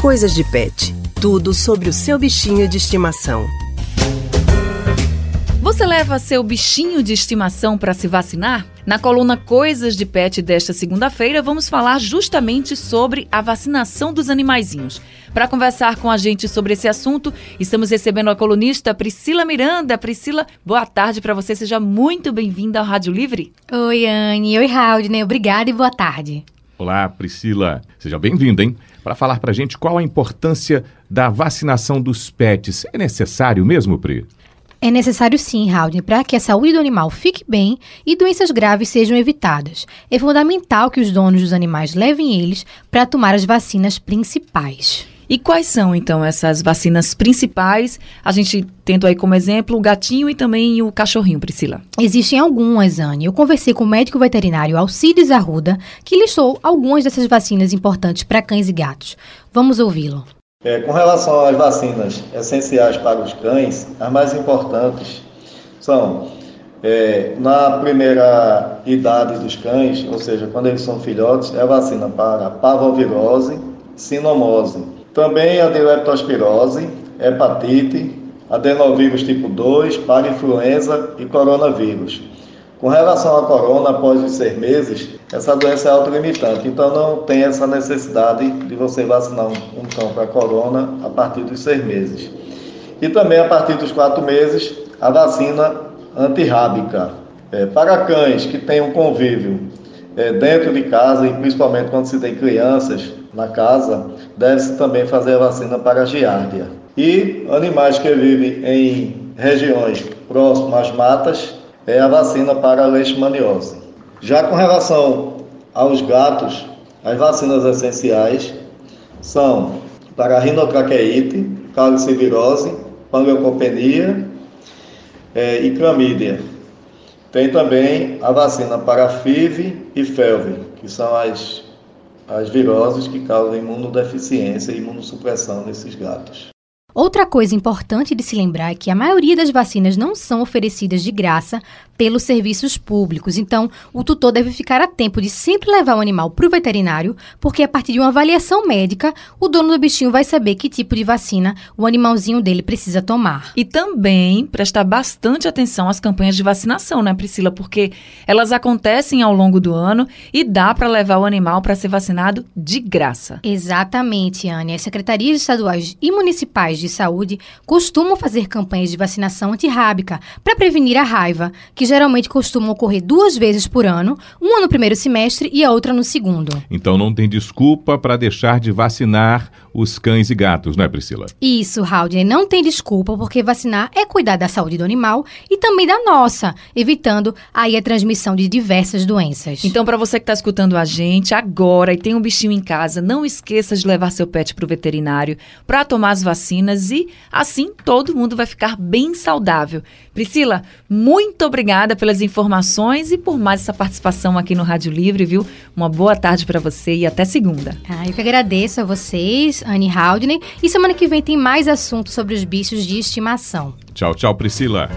Coisas de Pet. Tudo sobre o seu bichinho de estimação. Você leva seu bichinho de estimação para se vacinar? Na coluna Coisas de Pet desta segunda-feira, vamos falar justamente sobre a vacinação dos animaizinhos. Para conversar com a gente sobre esse assunto, estamos recebendo a colunista Priscila Miranda. Priscila, boa tarde para você, seja muito bem-vinda ao Rádio Livre. Oi, Anne. Oi, Raudney. Obrigada e boa tarde. Olá, Priscila. Seja bem-vinda, hein? Para falar para a gente qual a importância da vacinação dos pets. É necessário mesmo, Pri? É necessário sim, Raul, para que a saúde do animal fique bem e doenças graves sejam evitadas. É fundamental que os donos dos animais levem eles para tomar as vacinas principais. E quais são, então, essas vacinas principais? A gente tendo aí como exemplo o gatinho e também o cachorrinho, Priscila. Existem algumas, Anne. Eu conversei com o médico veterinário Alcides Arruda, que listou algumas dessas vacinas importantes para cães e gatos. Vamos ouvi-lo. É, com relação às vacinas essenciais para os cães, as mais importantes são é, na primeira idade dos cães, ou seja, quando eles são filhotes, é a vacina para parvovirose, sinomose, também a leptospirose, hepatite, adenovírus tipo 2, para influenza e coronavírus. Com relação à corona, após os seis meses, essa doença é autolimitante, então não tem essa necessidade de você vacinar um, cão para corona a partir dos seis meses. E também a partir dos quatro meses, a vacina antirrábica. É, para cães que têm um convívio é, dentro de casa e principalmente quando se tem crianças na casa, deve-se também fazer a vacina para a giardia. E animais que vivem em regiões próximas às matas, é a vacina para a leishmaniose. Já com relação aos gatos, as vacinas essenciais são para a rinotraqueite, calicivirose, panleucopenia é, e clamídia. Tem também a vacina para FIV e FeLV, que são as, as viroses que causam imunodeficiência e imunossupressão nesses gatos. Outra coisa importante de se lembrar é que a maioria das vacinas não são oferecidas de graça pelos serviços públicos. Então, o tutor deve ficar a tempo de sempre levar o animal para o veterinário, porque a partir de uma avaliação médica, o dono do bichinho vai saber que tipo de vacina o animalzinho dele precisa tomar. E também prestar bastante atenção às campanhas de vacinação, né, Priscila? Porque elas acontecem ao longo do ano e dá para levar o animal para ser vacinado de graça. Exatamente, Anne. As secretarias estaduais e municipais de saúde costumam fazer campanhas de vacinação antirrábica para prevenir a raiva, que geralmente costumam ocorrer duas vezes por ano, uma no primeiro semestre e a outra no segundo. Então não tem desculpa para deixar de vacinar os cães e gatos, não é, Priscila? Isso, Haldner, não tem desculpa, porque vacinar é cuidar da saúde do animal e também da nossa, evitando aí a transmissão de diversas doenças. Então, para você que está escutando a gente agora e tem um bichinho em casa, não esqueça de levar seu pet para o veterinário para tomar as vacinas e assim todo mundo vai ficar bem saudável. Priscila, muito obrigada pelas informações e por mais essa participação aqui no Rádio Livre, viu? Uma boa tarde para você e até segunda. Ah, eu que agradeço a vocês, Anne Haldney, e semana que vem tem mais assuntos sobre os bichos de estimação. Tchau, tchau, Priscila.